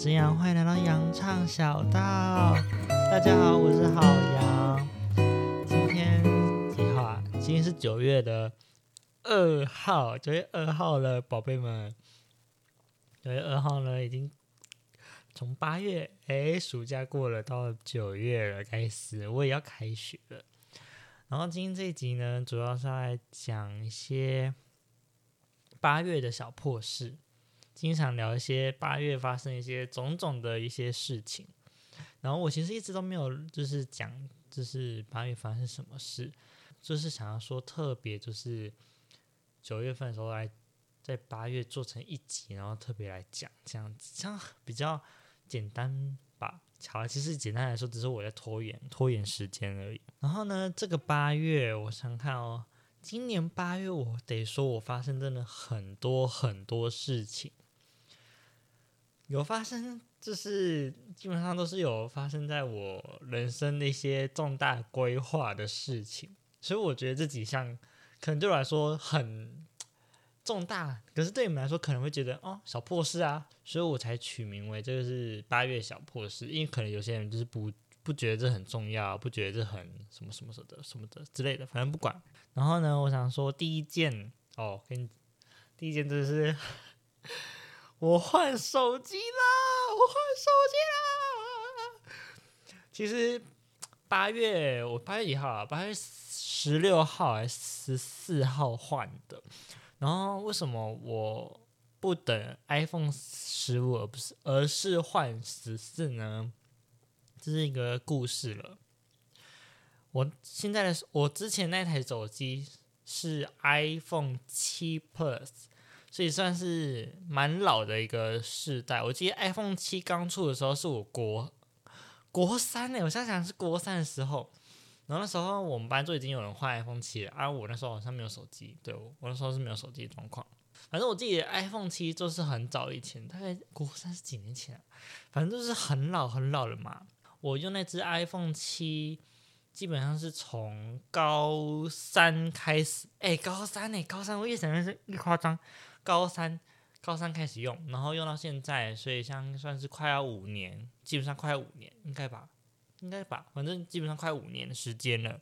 之阳，欢迎来到羊唱小道。大家好，我是好羊。今天几号啊？今天是九月的二号，九月二号了，宝贝们。九月二号呢，已经从八月，哎，暑假过了，到九月了，开始我也要开学了。然后今天这一集呢，主要是来讲一些八月的小破事。经常聊一些八月发生一些种种的一些事情，然后我其实一直都没有就是讲就是八月发生什么事，就是想要说特别就是九月份的时候来在八月做成一集，然后特别来讲这样子，这样 比较简单吧。好，其实简单来说，只是我在拖延拖延时间而已。然后呢，这个八月我想看哦，今年八月我得说我发生真的很多很多事情。有发生，就是基本上都是有发生在我人生的一些重大规划的事情，所以我觉得这几项可能对我来说很重大，可是对你们来说可能会觉得哦小破事啊，所以我才取名为这个是八月小破事，因为可能有些人就是不不觉得这很重要，不觉得这很什么什么什么的什么的之类的，反正不管。然后呢，我想说第一件哦，跟 第一件就是。我换手机啦！我换手机啦！其实八月我八月几号啊？八月十六号还是十四号换的。然后为什么我不等 iPhone 十五而不是而是换十四呢？这是一个故事了。我现在的我之前那台手机是 iPhone 七 Plus。所以算是蛮老的一个世代。我记得 iPhone 七刚出的时候是我国国三呢，我想想是国三的时候。然后那时候我们班就已经有人换 iPhone 七了，而、啊、我那时候好像没有手机。对，我那时候是没有手机的状况。反正我记得 iPhone 七就是很早以前，大概国三是几年前？反正就是很老很老了嘛。我用那只 iPhone 七，基本上是从高三开始。哎，高三呢？高三我越想越是越夸张。高三，高三开始用，然后用到现在，所以像算是快要五年，基本上快五年，应该吧，应该吧，反正基本上快五年的时间了。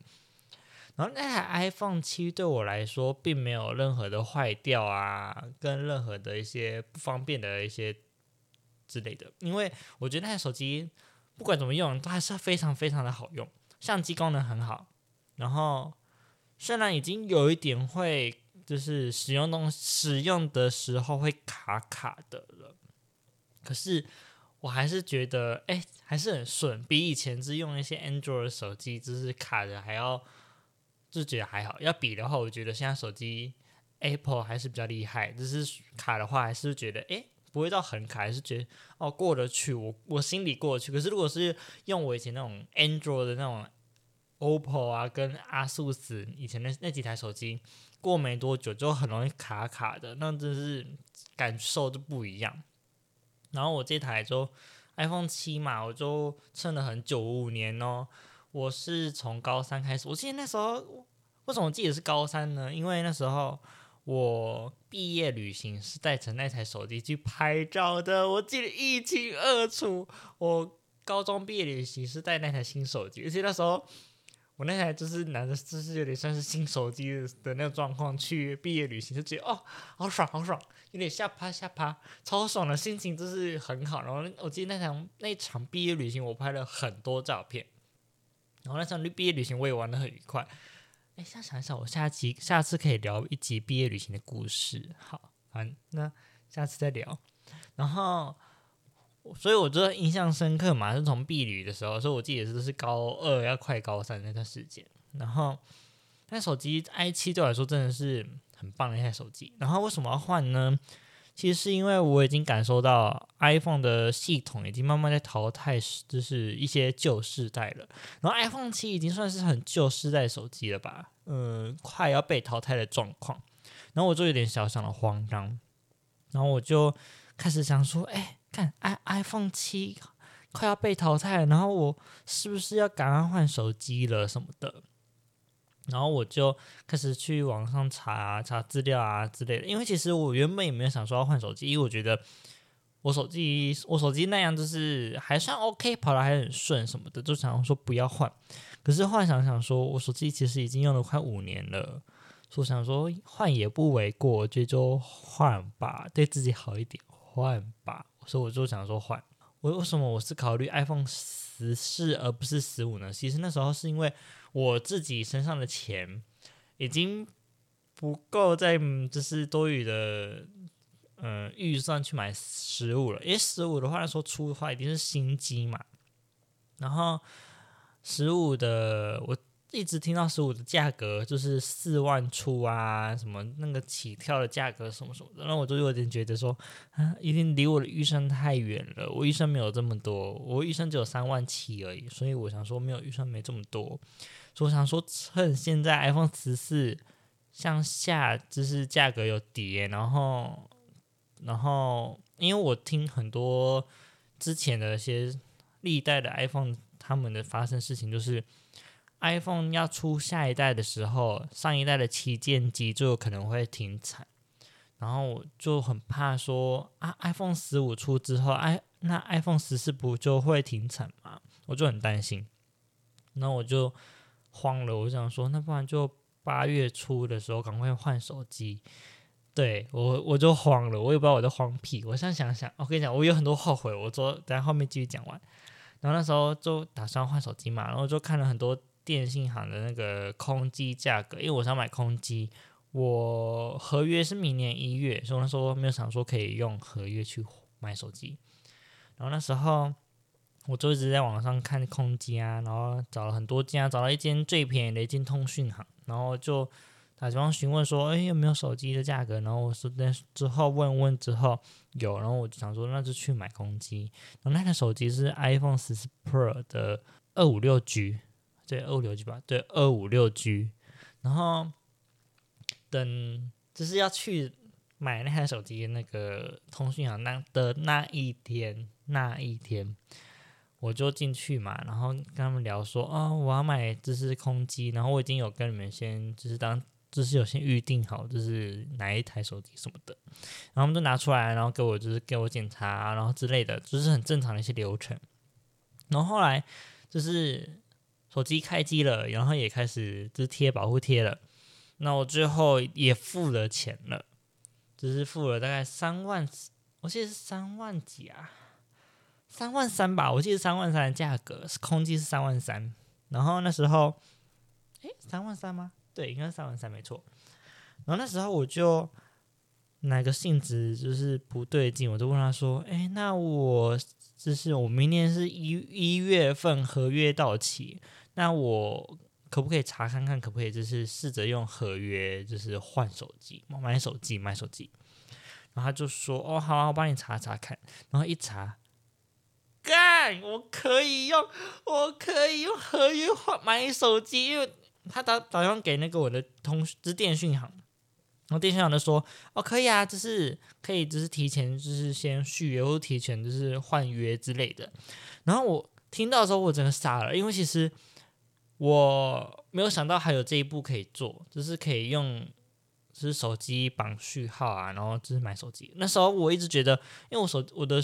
然后那台 iPhone 七对我来说，并没有任何的坏掉啊，跟任何的一些不方便的一些之类的，因为我觉得那台手机不管怎么用，都还是非常非常的好用，相机功能很好，然后虽然已经有一点会。就是使用东使用的时候会卡卡的了，可是我还是觉得哎、还是很顺，比以前是用一些 Android 手机就是卡的还要，就觉得还好。要比的话，我觉得现在手机 Apple 还是比较厉害，就是卡的话还是觉得哎、不会到很卡，还是觉得哦过得去，我我心里过得去。可是如果是用我以前那种 Android 的那种 OPPO 啊，跟 ASUS 以前那那几台手机。过没多久就很容易卡卡的，那真是感受就不一样。然后我这台就 iPhone 七嘛，我就撑了很久，五年哦。我是从高三开始，我记得那时候为什么我记得是高三呢？因为那时候我毕业旅行是带着那台手机去拍照的，我记得一清二楚。我高中毕业旅行是带那台新手机，而且那时候。我那台就是拿着，就是有点像是新手机的那个状况去毕业旅行，就觉得哦，好爽，好爽，有点下趴下趴，超爽的心情就是很好。然后我记得那场那场毕业旅行，我拍了很多照片。然后那场毕业旅行我也玩得很愉快。哎，想想一想，我下集下次可以聊一集毕业旅行的故事。好，嗯，那下次再聊。然后。所以我觉得印象深刻嘛，是从毕旅的时候，所以我记得是是高二要快高三那段时间。然后那手机 i7 对我来说真的是很棒的一台手机。然后为什么要换呢？其实是因为我已经感受到 iPhone 的系统已经慢慢在淘汰，就是一些旧世代了。然后 iPhone 七已经算是很旧世代手机了吧？嗯，快要被淘汰的状况。然后我就有点小小的慌张，然后我就开始想说，哎。看 i iPhone 七快要被淘汰，然后我是不是要赶快换手机了什么的？然后我就开始去网上查查资料啊之类的。因为其实我原本也没有想说要换手机，因为我觉得我手机我手机那样就是还算 OK，跑的还很顺什么的，就想说不要换。可是后来想想说，我手机其实已经用了快五年了，所以我想说换也不为过，我觉得就换吧，对自己好一点，换吧。所以我就想说换。我为什么我是考虑 iPhone 十四而不是十五呢？其实那时候是因为我自己身上的钱已经不够再就是多余的嗯预算去买十五了，因为十五的话来说出的话一定是新机嘛，然后十五的我。一直听到十五的价格就是四万出啊，什么那个起跳的价格什么什么的，然后我就有点觉得说，啊，一定离我的预算太远了。我预算没有这么多，我预算只有三万七而已，所以我想说没有预算没这么多，所以我想说趁现在 iPhone 十四向下就是价格有跌，然后然后因为我听很多之前的一些历代的 iPhone 他们的发生事情就是。iPhone 要出下一代的时候，上一代的旗舰机就有可能会停产，然后我就很怕说啊，iPhone 十五出之后，i 那 iPhone 十四不就会停产吗？我就很担心，然后我就慌了，我想说，那不然就八月初的时候赶快换手机。对我我就慌了，我也不知道我在慌屁。我现在想想，我跟你讲，我有很多后悔。我说等下后面继续讲完，然后那时候就打算换手机嘛，然后就看了很多。电信行的那个空机价格，因为我想买空机，我合约是明年一月，所以那时候没有想说可以用合约去买手机。然后那时候我就一直在网上看空机啊，然后找了很多家，找到一间最便宜的一间通讯行，然后就打电话询问说，哎，有没有手机的价格？然后我说那之后问问之后有，然后我就想说那就去买空机。然后那台手机是 iPhone 十四 Pro 的二五六 G。对，二五六 G 吧，对，二五六 G，然后等就是要去买那台手机那个通讯行那的那一天，那一天我就进去嘛，然后跟他们聊说，哦，我要买就是空机，然后我已经有跟你们先就是当就是有先预定好，就是哪一台手机什么的，然后他们就拿出来，然后给我就是给我检查，然后之类的，就是很正常的一些流程，然后后来就是。手机开机了，然后也开始就贴保护贴了。那我最后也付了钱了，就是付了大概三万，我记得是三万几啊，三万三吧，我记得三万三的价格，是空机是三万三。然后那时候，诶，三万三吗？对，应该是三万三没错。然后那时候我就哪个性质就是不对劲，我就问他说：“诶，那我就是我明年是一一月份合约到期。”那我可不可以查看看，可不可以就是试着用合约，就是换手机，买手机，买手机。然后他就说：“哦，好啊，我帮你查查看。”然后一查，干，我可以用，我可以用合约换买手机，因为他打打电话给那个我的通，就是电讯行，然后电讯行就说：“哦，可以啊，就是可以，就是提前，就是先续约或提前就是换约之类的。”然后我听到的时候，我真的傻了，因为其实。我没有想到还有这一步可以做，就是可以用，就是手机绑序号啊，然后就是买手机。那时候我一直觉得，因为我手我的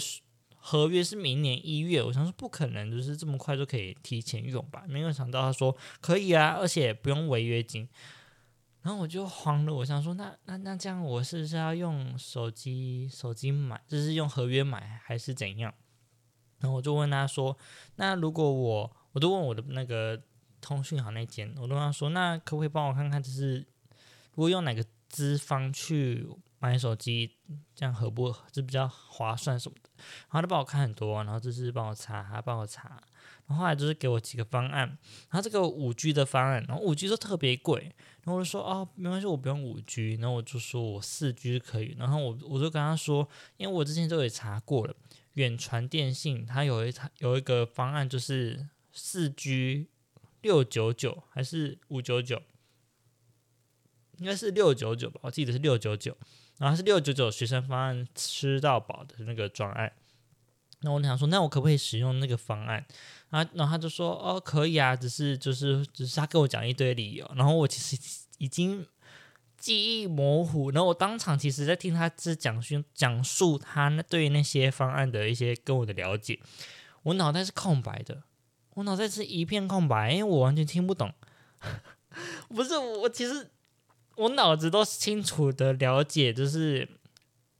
合约是明年一月，我想说不可能就是这么快就可以提前用吧。没有想到他说可以啊，而且不用违约金。然后我就慌了，我想说那那那这样我是不是要用手机手机买，就是用合约买还是怎样？然后我就问他说，那如果我我就问我的那个。通讯行那间，我都跟他说，那可不可以帮我看看，就是如果用哪个资方去买手机，这样合不合，就比较划算什么的。然后他帮我看很多，然后就是帮我查，他帮我查。然后后来就是给我几个方案，然后这个五 G 的方案，然后五 G 都特别贵。然后我就说哦，没关系，我不用五 G。然后我就说我四 G 可以。然后我我就跟他说，因为我之前都也查过了，远传电信它有一台有一个方案，就是四 G。六九九还是五九九？应该是六九九吧，我记得是六九九。然后是六九九学生方案吃到饱的那个专案。那我想说，那我可不可以使用那个方案？啊，然后他就说，哦，可以啊，只是就是只是他跟我讲一堆理由。然后我其实已经记忆模糊。然后我当场其实在听他只讲述讲述他那对于那些方案的一些跟我的了解，我脑袋是空白的，我脑袋是一片空白，因为我完全听不懂。不是我，其实我脑子都清楚的了解，就是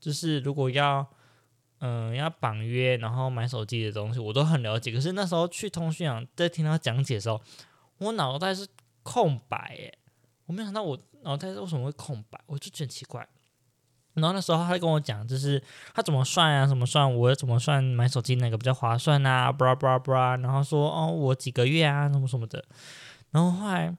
就是如果要。嗯，要绑约，然后买手机的东西，我都很了解。可是那时候去通讯行，在听他讲解的时候，我脑袋是空白耶。我没想到我脑袋为什么会空白，我就觉得奇怪。然后那时候他跟我讲，就是他怎么算啊，怎么算，我怎么算买手机那个比较划算啊，布拉布拉布拉。然后说哦，我几个月啊，什么什么的。然后后来，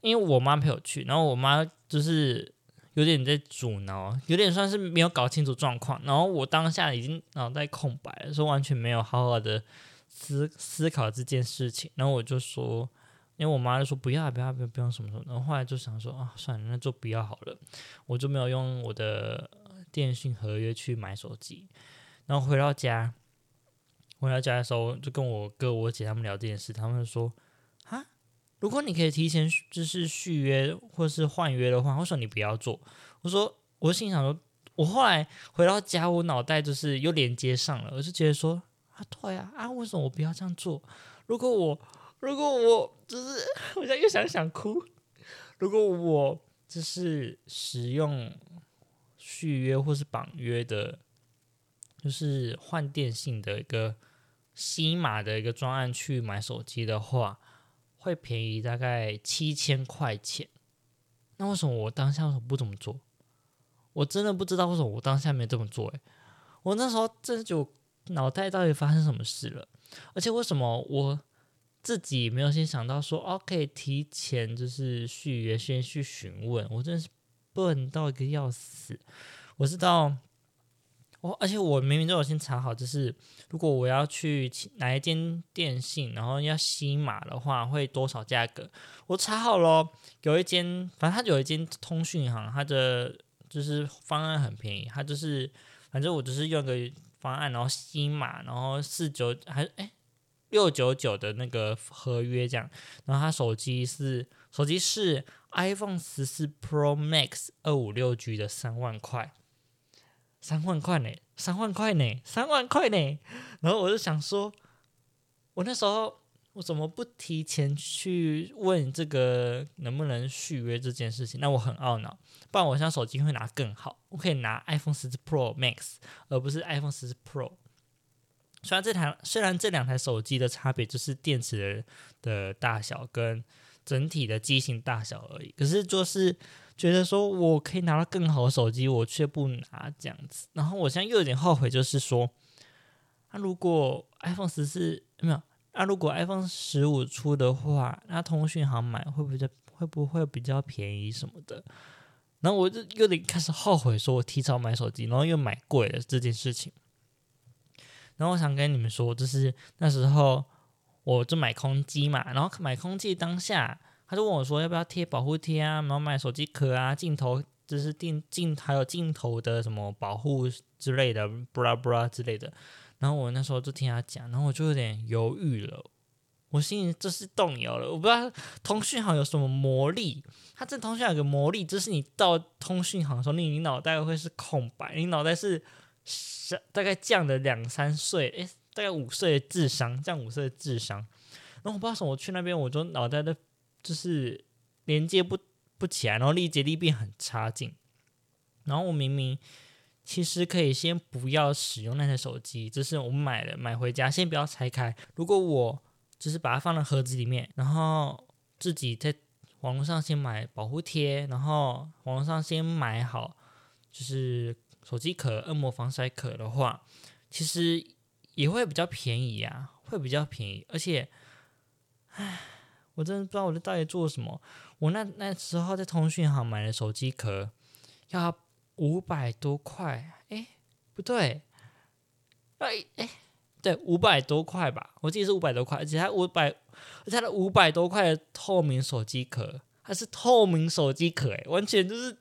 因为我妈陪我去，然后我妈就是。有点在阻挠，有点算是没有搞清楚状况，然后我当下已经脑袋空白了，说完全没有好好的思思考这件事情，然后我就说，因为我妈就说不要不要不要不用什么什么，然后后来就想说啊算了，那就不要好了，我就没有用我的电信合约去买手机，然后回到家，回到家的时候就跟我哥我姐他们聊这件事，他们就说。如果你可以提前就是续约或是换约的话，为什么你不要做？我说，我心想说，我后来回到家，我脑袋就是又连接上了，我就觉得说啊，对啊，啊，为什么我不要这样做？如果我，如果我就是，我现在又想想哭。如果我就是使用续约或是绑约的，就是换电信的一个西马的一个专案去买手机的话。会便宜大概七千块钱，那为什么我当下不这么做？我真的不知道为什么我当下没这么做。诶，我那时候真就脑袋到底发生什么事了？而且为什么我自己没有先想到说，哦，可以提前就是续约，先去询问？我真是笨到一个要死。我知道。而且我明明都有先查好，就是如果我要去哪一间电信，然后要新码的话，会多少价格？我查好了，有一间，反正它有一间通讯行，它的就是方案很便宜，它就是反正我就是用个方案，然后新码，然后四九还哎六九九的那个合约这样，然后他手机是手机是 iPhone 十四 Pro Max 二五六 G 的三万块。三万块呢，三万块呢，三万块呢。然后我就想说，我那时候我怎么不提前去问这个能不能续约这件事情？那我很懊恼。不然我现在手机会拿更好，我可以拿 iPhone 十四 Pro Max，而不是 iPhone 十四 Pro。虽然这台虽然这两台手机的差别就是电池的大小跟整体的机型大小而已，可是就是。觉得说我可以拿到更好的手机，我却不拿这样子，然后我现在又有点后悔，就是说，那、如果 iPhone 十四没有，那、如果 iPhone 十五出的话，那通讯行买会不会会不会比较便宜什么的？然后我就有点开始后悔，说我提早买手机，然后又买贵了这件事情。然后我想跟你们说，就是那时候我就买空机嘛，然后买空机当下。他就问我说：“要不要贴保护贴啊？然后买手机壳啊、镜头，就是镜镜还有镜头的什么保护之类的，布拉布拉之类的。”然后我那时候就听他讲，然后我就有点犹豫了。我心里就是动摇了。我不知道通讯行有什么魔力。他这通讯行有个魔力，就是你到通讯行的时候，你你脑袋会是空白，你脑袋是大概降了两三岁，诶，大概五岁的智商，降五岁的智商。然后我不知道什么，我去那边我就脑袋的。就是连接不不起来，然后力竭力变很差劲。然后我明明其实可以先不要使用那台手机，就是我买了买回家，先不要拆开。如果我就是把它放在盒子里面，然后自己在网络上先买保护贴，然后网络上先买好就是手机壳、恶魔防晒壳的话，其实也会比较便宜啊，会比较便宜，而且，唉。我真的不知道我在到底做什么。我那那时候在通讯行买的手机壳，要五百多块。哎，不对，哎哎，对，五百多块吧。我记得是五百多块，而且它五百，而且它的五百多块的透明手机壳，它是透明手机壳，哎，完全就是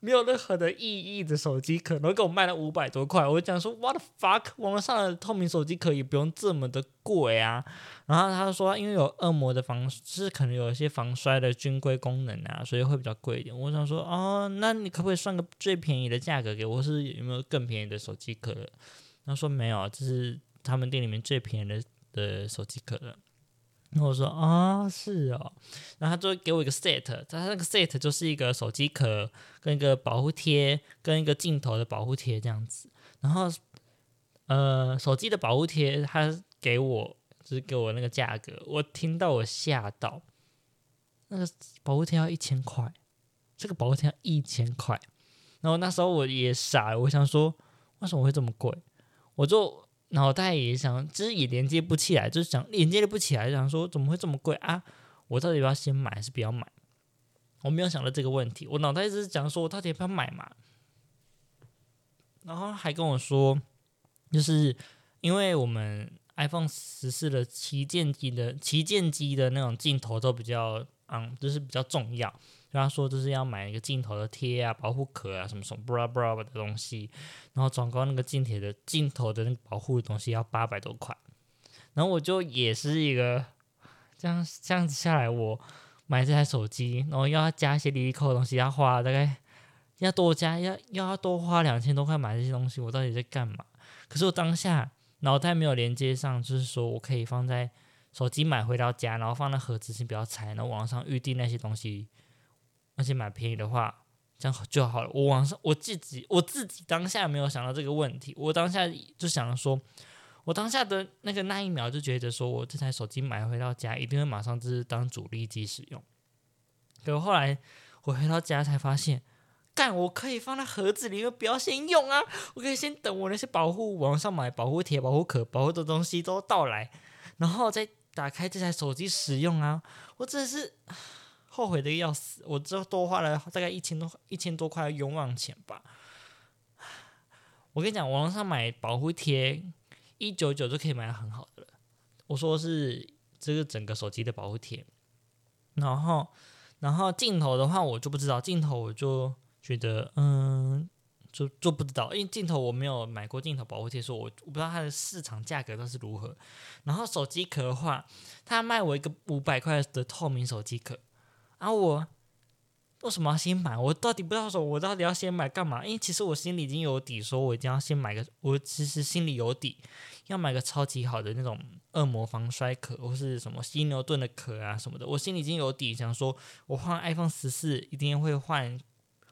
没有任何的意义的手机壳，然后给我卖了五百多块。我就讲说，What the fuck？网络上的透明手机壳也不用这么的贵啊。然后他说，因为有恶魔的防，就是可能有一些防摔的军规功能啊，所以会比较贵一点。我想说，哦，那你可不可以算个最便宜的价格给我？是有没有更便宜的手机壳？他说没有，这是他们店里面最便宜的的手机壳了。然后我说啊、是哦，然后他就给我一个 set，他那个 set 就是一个手机壳跟一个保护贴跟一个镜头的保护贴这样子。然后呃，手机的保护贴他给我就是给我那个价格，我听到我吓到，那个保护贴要一千块，这个保护贴要一千块。然后那时候我也傻，我想说为什么会这么贵？我就。脑袋也想，其实也连接不起来，就是想连接不起来，想说怎么会这么贵啊？我到底要先买还是不要买？我没有想到这个问题，我脑袋一直讲说，我到底要不要买嘛？然后还跟我说，就是因为我们 iPhone 十四的旗舰机的旗舰机的那种镜头都比较，嗯，就是比较重要。跟他说就是要买一个镜头的贴啊、保护壳啊什么什么 bra bra 的东西，然后总共那个镜铁的镜头的那个保护的东西要八百多块，然后我就也是一个这样这样子下来，我买这台手机，然后要加一些离离扣的东西，要花大概要多加要要多花两千多块买这些东西，我到底在干嘛？可是我当下脑袋没有连接上，就是说我可以放在手机买回到家，然后放在盒子先不要拆，然后网上预订那些东西。而且买便宜的话，这样就好了。我网上我自己我自己当下没有想到这个问题，我当下就想说，我当下的那个那一秒就觉得说，我这台手机买回到家一定会马上就是当主力机使用。可后来我回到家才发现，干我可以放在盒子里面，不要先用啊！我可以先等我那些保护网上买保护贴、保护壳、保护的东西都到来，然后再打开这台手机使用啊！我真的是。后悔的要死，我这多花了大概一千多一千多块冤枉钱吧。我跟你讲，网上买保护贴一九九就可以买到很好的了。我说是这个整个手机的保护贴，然后然后镜头的话我就不知道，镜头我就觉得嗯，就就不知道，因为镜头我没有买过镜头保护贴，所以我我不知道它的市场价格都是如何。然后手机壳的话，他卖我一个五百块的透明手机壳。啊，我为什么要先买？我到底不知道说，我到底要先买干嘛？因为其实我心里已经有底，说我一定要先买个。我其实心里有底，要买个超级好的那种恶魔防摔壳，或是什么犀牛盾的壳啊什么的。我心里已经有底，想说我换 iPhone 十四一定会换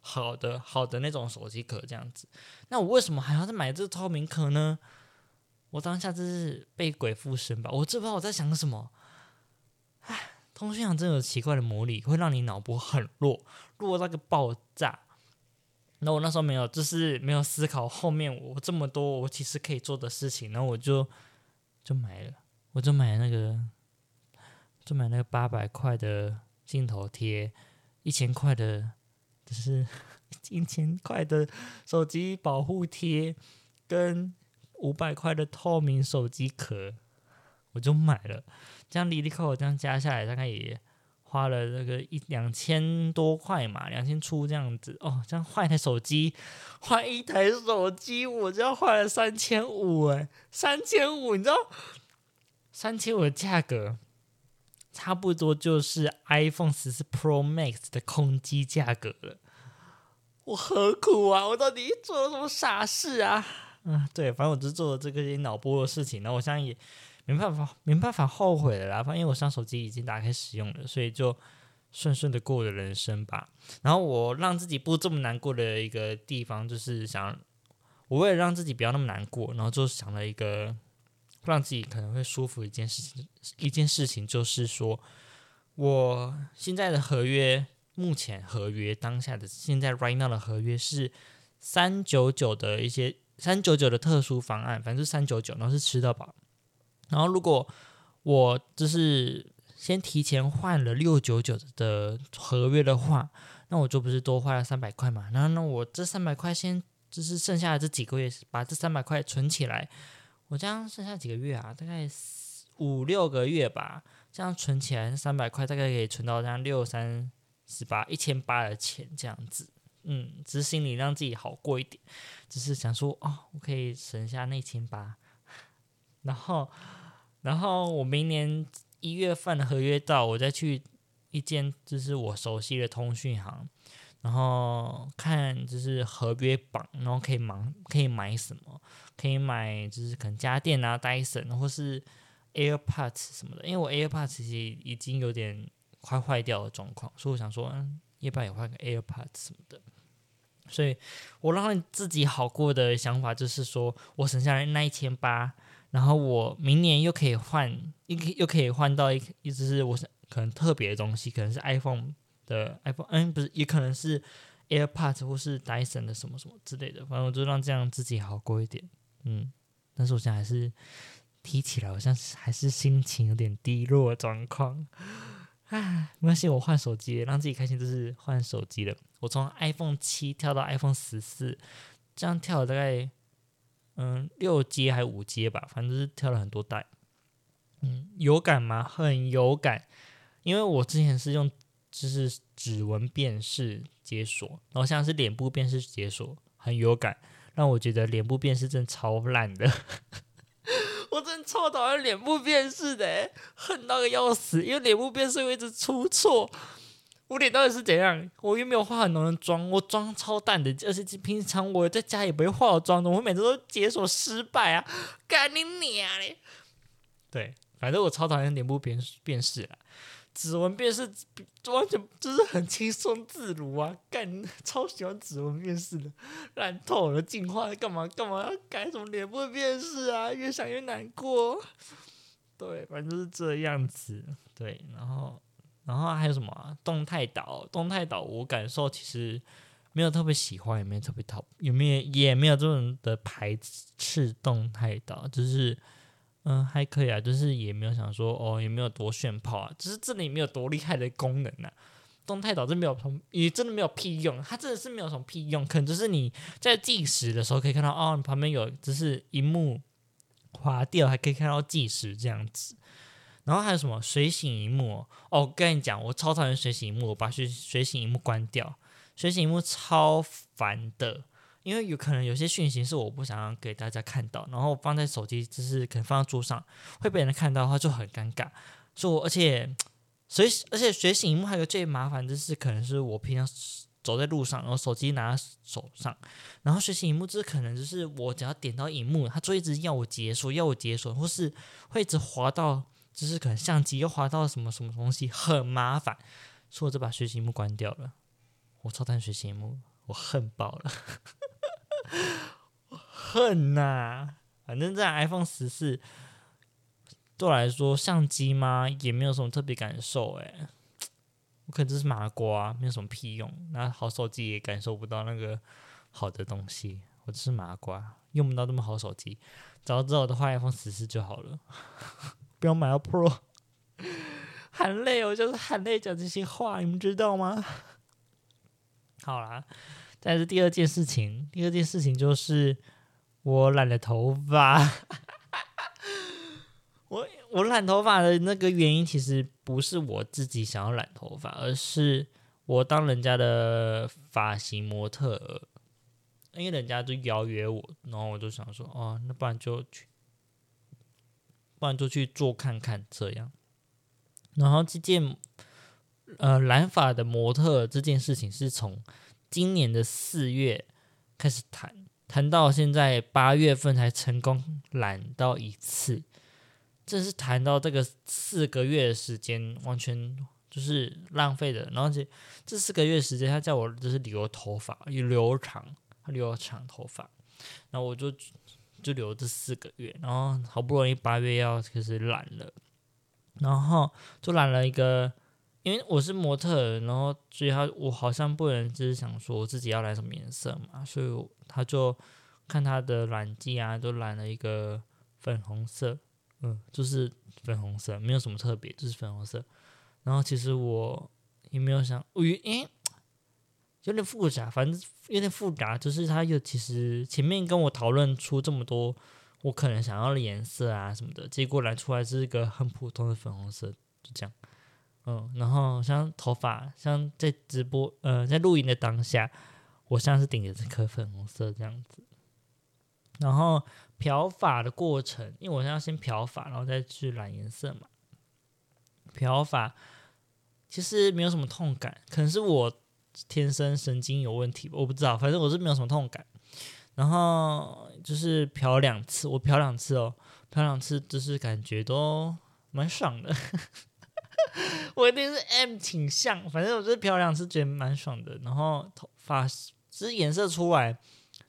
好的好的那种手机壳这样子。那我为什么还要再买这个透明壳呢？我当下真是被鬼附身吧！我知不知道我在想什么？唉。通讯行真的有奇怪的魔力，会让你脑波很弱，弱到个爆炸。那我那时候没有，就是没有思考后面我这么多我其实可以做的事情，然后我就就买了，我就买那个，就买那个八百块的镜头贴，一千块的，就是 一千块的手机保护贴，跟五百块的透明手机壳，我就买了。这样离离扣这样加下来，大概也花了那个一两千多块嘛，两千出这样子哦。这样换一台手机，换一台手机，我就要花了三千五哎，三千五，你知道，三千五的价格差不多就是 iPhone 十四 Pro Max 的空机价格了。我何苦啊？我到底做了什么傻事啊？嗯，对，反正我就做了这个脑波的事情，然后我现在也。没办法，没办法后悔了啦。反正我上手机已经打开使用了，所以就顺顺的过了人生吧。然后我让自己不这么难过的一个地方，就是想，我为了让自己不要那么难过，然后就想了一个让自己可能会舒服一件事情。一件事情就是说，我现在的合约，目前合约当下的现在 right now 的合约是三九九的一些三九九的特殊方案，反正是三九九，然后是吃到饱。然后，如果我就是先提前换了六九九的合约的话，那我就不是多花了三百块嘛？然后，那我这三百块先就是剩下的这几个月，把这三百块存起来，我这样剩下几个月啊？大概五六个月吧。这样存起来，三百块大概可以存到这样六三十八一千八的钱这样子。嗯，只是心里让自己好过一点，只是想说哦，我可以省下那千八，然后，然后我明年一月份的合约到，我再去一间就是我熟悉的通讯行，然后看就是合约榜，然后可以买可以买什么，可以买就是可能家电啊、戴森或是 AirPods 什么的，因为我 AirPods 其实已经有点快坏掉的状况，所以我想说，嗯，要不要也换个 AirPods 什么的。所以我让自己好过的想法就是说，我省下来那一千八，然后我明年又可以换，又又可以换到一，一直是我想可能特别的东西，可能是 iPhone 的 iPhone，嗯，不是，也可能是 AirPods 或是 Dyson 的什么什么之类的，反正我就让这样自己好过一点，嗯。但是我现在还是提起来，好像是还是心情有点低落的状况。唉，没关系，我换手机，让自己开心就是换手机了。我从 iPhone 七跳到 iPhone 十四，这样跳大概嗯六阶还是五阶吧，反正是跳了很多代。嗯，有感吗？很有感，因为我之前是用就是指纹辨识解锁，然后现在是脸部辨识解锁，很有感，让我觉得脸部辨识真的超烂的。我真的超讨厌脸部辨识的，恨到个要死，因为脸部辨识会一直出错。我脸到底是怎样？我又没有化很浓的妆，我妆超淡的，而且平常我在家也不会化妆的，我每次都解锁失败啊！干你娘嘞！对，反正我超讨厌脸部辨辨识啊。指纹辨识完全就是很轻松自如啊！干，超喜欢指纹辨识的，烂透了，进化干嘛干嘛要改什么脸部辨识啊？越想越难过。对，反正就是这样子。对，然后，然后还有什么？动态岛，动态岛，我感受其实没有特别喜欢，也没有特别讨，有没有也没有这种的排斥动态岛，就是。嗯，还可以啊，就是也没有想说哦，也没有多炫炮啊，只是这里没有多厉害的功能呐、啊。动态岛这没有什么，也真的没有屁用，它真的是没有什么屁用，可能就是你在计时的时候可以看到哦，你旁边有只是荧幕滑掉，还可以看到计时这样子。然后还有什么随行萤幕哦，我跟你讲，我超讨厌随行萤幕，我把随随行萤幕关掉，随行萤幕超烦的。因为有可能有些讯息是我不想要给大家看到，然后放在手机，就是可能放在桌上会被人看到的话就很尴尬。所以我而且随而且随行萤幕还有最麻烦就是可能是我平常走在路上，然后手机拿在手上，然后随行萤幕就是可能就是我只要点到荧幕，它就一直要我解锁，要我解锁，或是会一直滑到，就是可能相机又滑到什么什么东西，很麻烦，所以我就把学习幕关掉了。我超讨厌随行萤幕，我恨爆了。恨呐、反正在 iPhone 十四对我来说，相机嘛也没有什么特别感受诶，我可能就是麻瓜，没有什么屁用。那好手机也感受不到那个好的东西，我就是麻瓜，用不到那么好手机。早知道我的话，iPhone 十四就好了，不要买到 Pro。含泪，我就是含泪讲这些话，你们知道吗？好啦。但是第二件事情，第二件事情就是我染了头发。我我染头发的那个原因，其实不是我自己想要染头发，而是我当人家的发型模特，因为人家就邀约我，然后我就想说，哦，那不然就去，不然就去做看看这样。然后这件呃染发的模特这件事情是从。今年的四月开始谈，谈到现在八月份才成功染到一次，这是谈到这个四个月的时间完全就是浪费的。然后这这四个月时间，他叫我就是留头发，留长，留长头发，然后我就就留这四个月，然后好不容易八月要开始染了，然后就染了一个。因为我是模特，然后所以他我好像不能就是想说自己要染什么颜色嘛，所以他就看他的染剂啊，都染了一个粉红色，嗯，就是粉红色，没有什么特别，就是粉红色。然后其实我也没有想，我诶有点复杂，反正有点复杂，就是他又其实前面跟我讨论出这么多我可能想要的颜色啊什么的，结果染出来是一个很普通的粉红色，就这样。嗯，然后像头发，像在直播，呃，在录影的当下，我现在是顶着这颗粉红色这样子。然后漂发的过程，因为我现在要先漂发，然后再去染颜色嘛。漂发其实没有什么痛感，可能是我天生神经有问题，我不知道，反正我是没有什么痛感。然后就是漂两次，我漂两次哦，漂两次就是感觉都蛮爽的。我一定是 M 倾向，反正我就是漂两次觉得蛮爽的。然后头发其实颜色出来。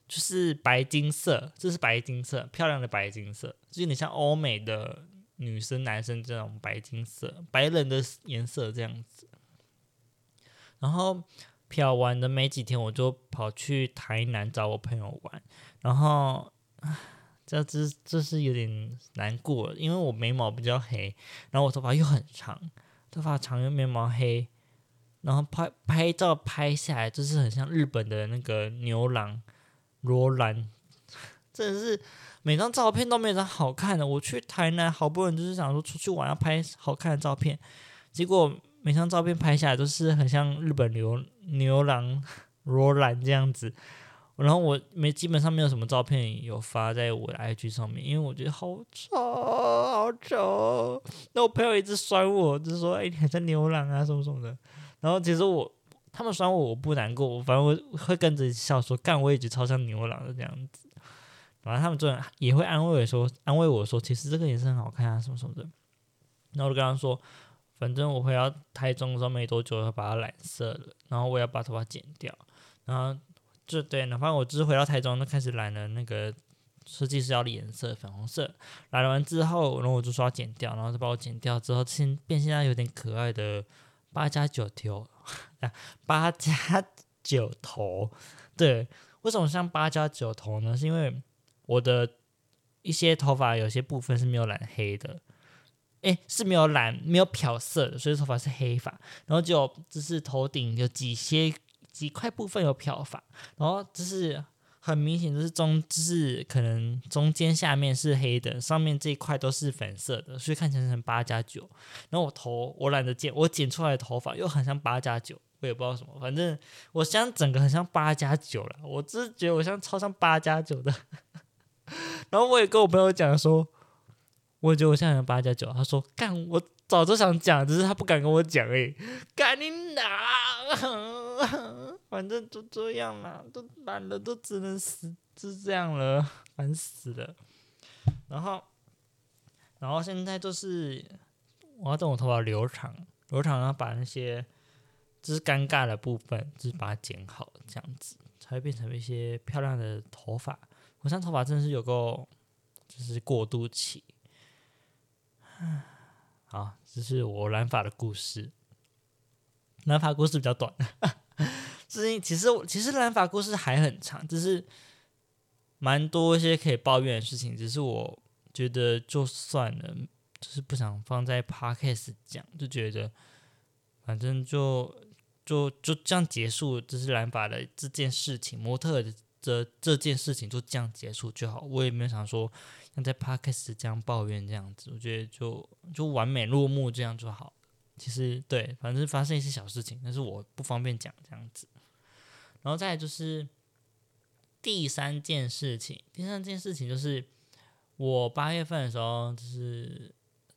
就是白金色，这是白金色，漂亮的白金色，就有点像欧美的女生、男生这种白金色，白人的颜色这样子。然后漂完的没几天，我就跑去台南找我朋友玩，然后这这这是有点难过，因为我眉毛比较黑，然后我头发又很长，头发长又眉毛黑，然后拍拍照拍下来就是很像日本的那个牛郎。罗兰，真的是每张照片都没有张好看的。我去台南，好不容易就是想说出去玩要拍好看的照片，结果每张照片拍下来都是很像日本牛牛郎罗兰这样子。然后我没基本上没有什么照片有发在我的 IG 上面，因为我觉得好丑好丑。那我朋友一直酸我，就说：“哎，你还在牛郎啊什么什么的。”然后其实我。他们酸我，我不难过，反正我会跟着笑说，干我也觉得超像牛郎的这样子。反正他们就也会安慰我说，安慰我说，其实这个颜色很好看啊，什么什么的。然后我就跟他说，反正我回到台中的时候没多久，要把它染色了，然后我要把头发剪掉。然后就对，哪怕我只是回到台中，就开始染了那个设计师要的颜色，粉红色。染完之后，然后我就说要剪掉，然后就把我剪掉之后，现变现在有点可爱的八加九头。八加九头，对，为什么像八加九头呢？是因为我的一些头发有些部分是没有染黑的，诶，是没有染没有漂色的，所以头发是黑发。然后就就是头顶有几些几块部分有漂发，然后就是很明显就是中就是可能中间下面是黑的，上面这一块都是粉色的，所以看起来像八加九。然后我头我懒得剪，我剪出来的头发又很像八加九。我也不知道什么，反正我现在整个很像八加九了。我只是觉得我像超像八加九的。然后我也跟我朋友讲说，我觉得我现在八加九。他说：“干，我早就想讲，只是他不敢跟我讲。”哎，干你哪？反正就这样了，都懒了，都只能死，就这样了，烦死了。然后，然后现在就是我要等我头发留长，留长然后把那些。就是尴尬的部分，就是把它剪好，这样子才会变成一些漂亮的头发。我现在头发真的是有够，就是过渡期。好，这是我染发的故事。染发故事比较短，最近其实其实染发故事还很长，只是蛮多一些可以抱怨的事情。只是我觉得就算了，就是不想放在 Podcast 讲，就觉得反正就。就就这样结束，就是染发的这件事情，模特的这这件事情就这样结束就好。我也没有想说像在 Podcast 这样抱怨这样子，我觉得就就完美落幕这样就好。其实对，反正发生一些小事情，但是我不方便讲这样子。然后再就是第三件事情，第三件事情就是我八月份的时候，就是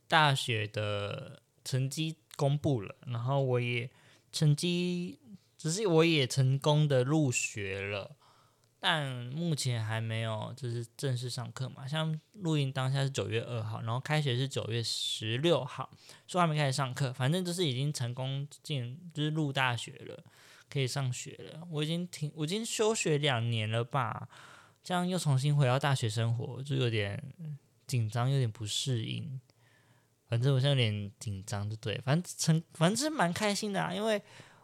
大学的成绩公布了，然后我也。成绩只是我也成功的入学了，但目前还没有就是正式上课嘛。像录音当下是九月二号，然后开学是九月十六号，说还没开始上课，反正就是已经成功进就是入大学了，可以上学了。我已经停，我已经休学两年了吧，这样又重新回到大学生活，就有点紧张，有点不适应。反正我现在有点紧张，就对，反正成，反正蛮开心的啊，因为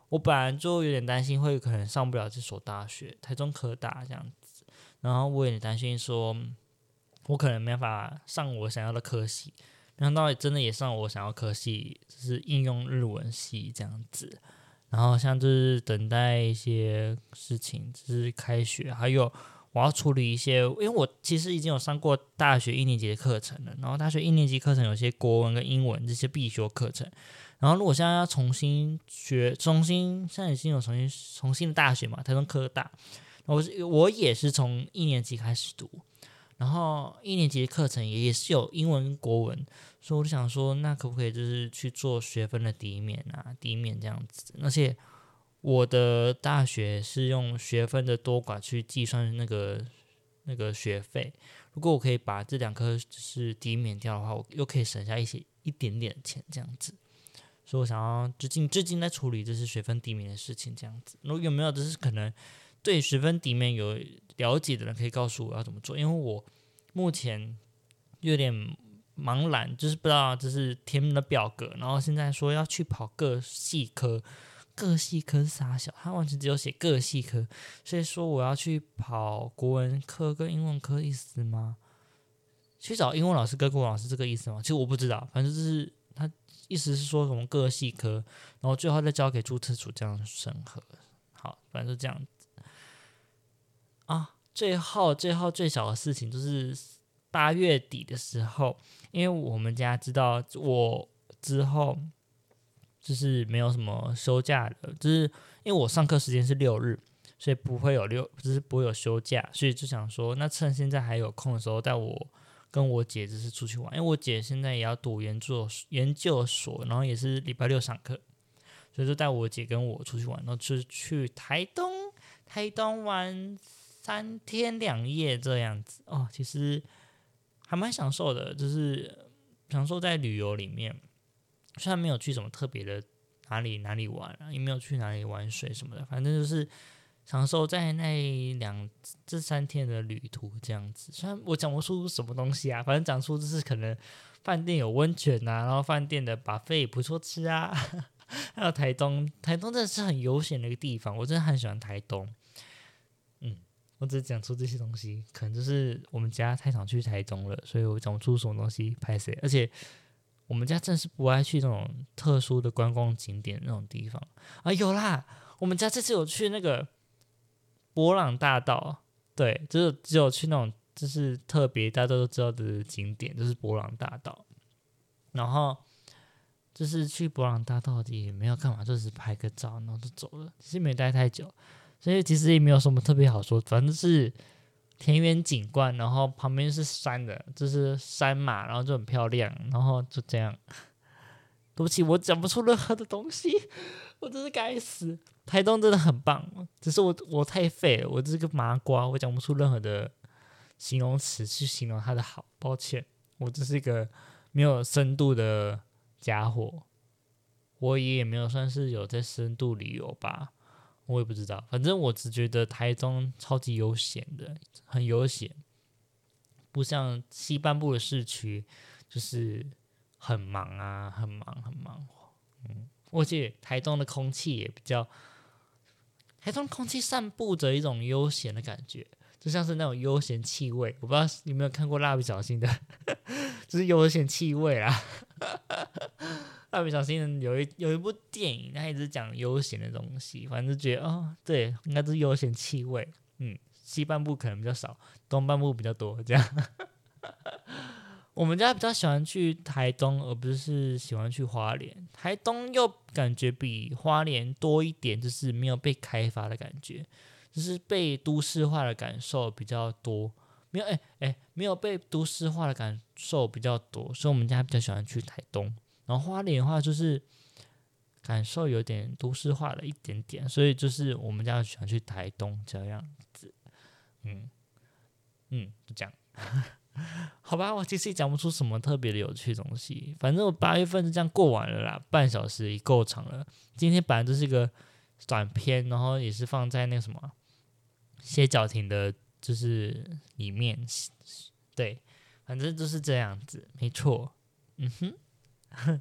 我本来就有点担心会可能上不了这所大学，台中科大这样子，然后我也担心说，我可能没法上我想要的科系，没想到真的也上我想要科系，就是应用日文系这样子，然后像就是等待一些事情，就是开学，还有。我要处理一些，因为我其实已经有上过大学一年级的课程了，然后大学一年级课程有些国文跟英文这些必修课程，然后如果现在要重新学，重新现在已经有重新重新的大学嘛，台中科大，我是我也是从一年级开始读，然后一年级的课程也也是有英文国文，所以我就想说，那可不可以就是去做学分的抵免啊，抵免这样子，而且我的大学是用学分的多寡去计算那个那个学费，如果我可以把这两科就是抵免掉的话，我又可以省下一些一点点钱这样子。所以我想要最近最近在处理这是学分抵免的事情，这样子。如果有没有就是可能对学分抵免有了解的人，可以告诉我要怎么做。因为我目前有点茫然，就是不知道就是填的表格，然后现在说要去跑各系科，各系科是啥小？他完全只有写各系科，所以说我要去跑国文科跟英文科意思吗？去找英文老师跟国文老师这个意思吗？其实我不知道，反正就是。意思是说什么各系科，然后最后再交给注册处这样审核。好，反正就这样子啊。最后，最后最小的事情就是八月底的时候，因为我们家知道我之后就是没有什么休假的，就是因为我上课时间是六日，所以不会有六，就是不会有休假，所以就想说，那趁现在还有空的时候带我。跟我姐只是出去玩，因为我姐现在也要读研究研究所，然后也是礼拜六上课，所以就带我姐跟我出去玩，然后就去台东，台东玩三天两夜这样子。哦，其实还蛮享受的，就是享受在旅游里面，虽然没有去什么特别的哪里哪里玩，也没有去哪里玩水什么的，反正就是。享受在那两这三天的旅途这样子，虽然我讲不出什么东西啊，反正讲出就是可能饭店有温泉、啊，然后饭店的 buffet 不错吃啊，还有台东，台东真的是很悠闲的一个地方，我真的很喜欢台东。嗯，我只讲出这些东西，可能就是我们家太常去台东了，所以我讲不出什么东西拍谢，而且我们家真的是不爱去那种特殊的观光景点那种地方啊，有啦，我们家这次有去那个。伯朗大道，对，就是只有去那种就是特别大家都知道的景点，就是伯朗大道。然后就是去伯朗大道也没有干嘛，就是拍个照，然后就走了。其实没待太久，所以其实也没有什么特别好说，反正是田园景观，然后旁边是山的，就是山嘛，然后就很漂亮，然后就这样。对不起，我讲不出任何的东西，我真是该死。台东真的很棒，只是我我太废了，我这是个麻瓜，我讲不出任何的形容词去形容它的好，抱歉，我只是一个没有深度的家伙，我也没有算是有在深度旅游吧，我也不知道，反正我只觉得台东超级悠闲的，很悠闲，不像西半部的市区，就是很忙啊，很忙很忙，嗯，而且台东的空气也比较。台东空气散布着一种悠闲的感觉，就像是那种悠闲气味。我不知道你有没有看过《蜡笔小新》的，就是悠闲气味啦。蜡笔小新有一有一部电影，他一直讲悠闲的东西，反正就觉得哦，对，应该是悠闲气味。嗯，西半部可能比较少，东半部比较多，这样。我们家比较喜欢去台东，而不是喜欢去花莲。台东又感觉比花莲多一点，就是没有被开发的感觉，就是被都市化的感受比较多。没有，哎哎，没有被都市化的感受比较多，所以我们家比较喜欢去台东。然后花莲的话，就是感受有点都市化了一点点，所以就是我们家喜欢去台东这样子。嗯嗯，就这样。好吧，我其实也讲不出什么特别的有趣东西。反正我八月份就这样过完了啦，半小时也够长了。今天本来就是一个短片，然后也是放在那个什么歇脚亭的，就是里面。对，反正就是这样子，没错。嗯哼，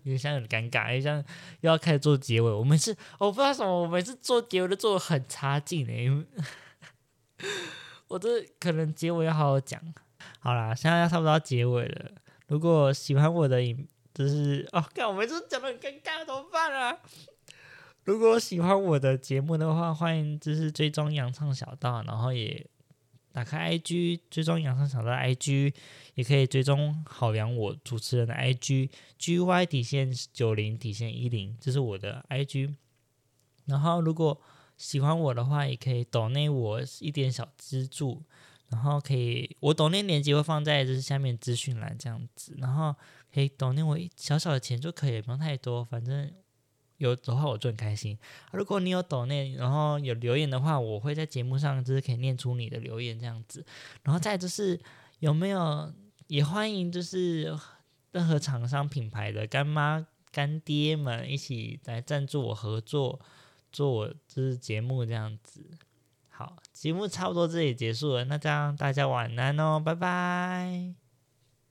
有点像有点尴尬，有点像又要开始做结尾。我每次我不知道什么，我每次做结尾都做的很差劲哎，因 为我这可能结尾要好好讲。好啦，现在要差不多要结尾了。如果喜欢我的影，就是哦，看我每次讲的很尴尬，怎么办啊？如果喜欢我的节目的话，欢迎就是追踪洋葱小道，然后也打开 IG 追踪养生小的 IG，也可以追踪好粮我主持人的 IG，GY 底线九零底线一零，这是我的 IG。然后如果喜欢我的话，也可以抖内我一点小资助，然后可以我抖内链接会放在就是下面资讯栏这样子，然后可以抖内我小小的钱就可以，不用太多，反正。有的话我就很开心。如果你有抖内，然后有留言的话，我会在节目上就是可以念出你的留言这样子。然后再就是有没有也欢迎就是任何厂商品牌的干妈干爹们一起来赞助我合作做我就是节目这样子。节目差不多这里结束了，那这样大家晚安哦，拜拜。